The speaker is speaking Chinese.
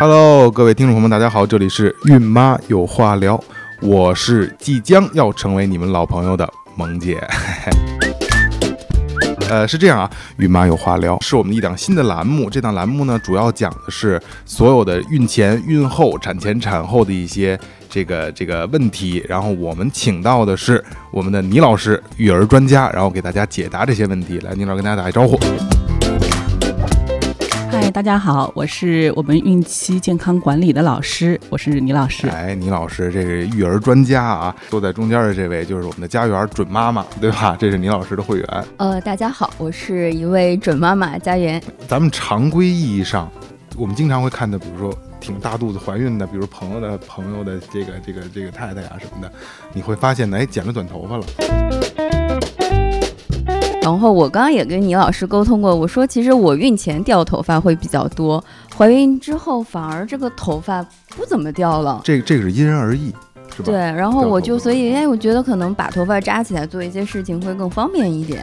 Hello，各位听众朋友们，大家好，这里是孕妈有话聊，我是即将要成为你们老朋友的萌姐。呃，是这样啊，孕妈有话聊是我们一档新的栏目，这档栏目呢，主要讲的是所有的孕前、孕后、产前、产后的一些这个这个问题，然后我们请到的是我们的倪老师，育儿专家，然后给大家解答这些问题。来，倪老师跟大家打一招呼。嗨，大家好，我是我们孕期健康管理的老师，我是倪老师。哎，倪老师，这个育儿专家啊，坐在中间的这位就是我们的家园准妈妈，对吧？这是倪老师的会员。呃，大家好，我是一位准妈妈家园。咱们常规意义上，我们经常会看到，比如说挺大肚子怀孕的，比如朋友的朋友的这个这个这个太太啊什么的，你会发现，哎，剪了短头发了。然后我刚刚也跟倪老师沟通过，我说其实我孕前掉头发会比较多，怀孕之后反而这个头发不怎么掉了。这这个是因人而异，是吧？对，然后我就所以，哎，我觉得可能把头发扎起来做一些事情会更方便一点。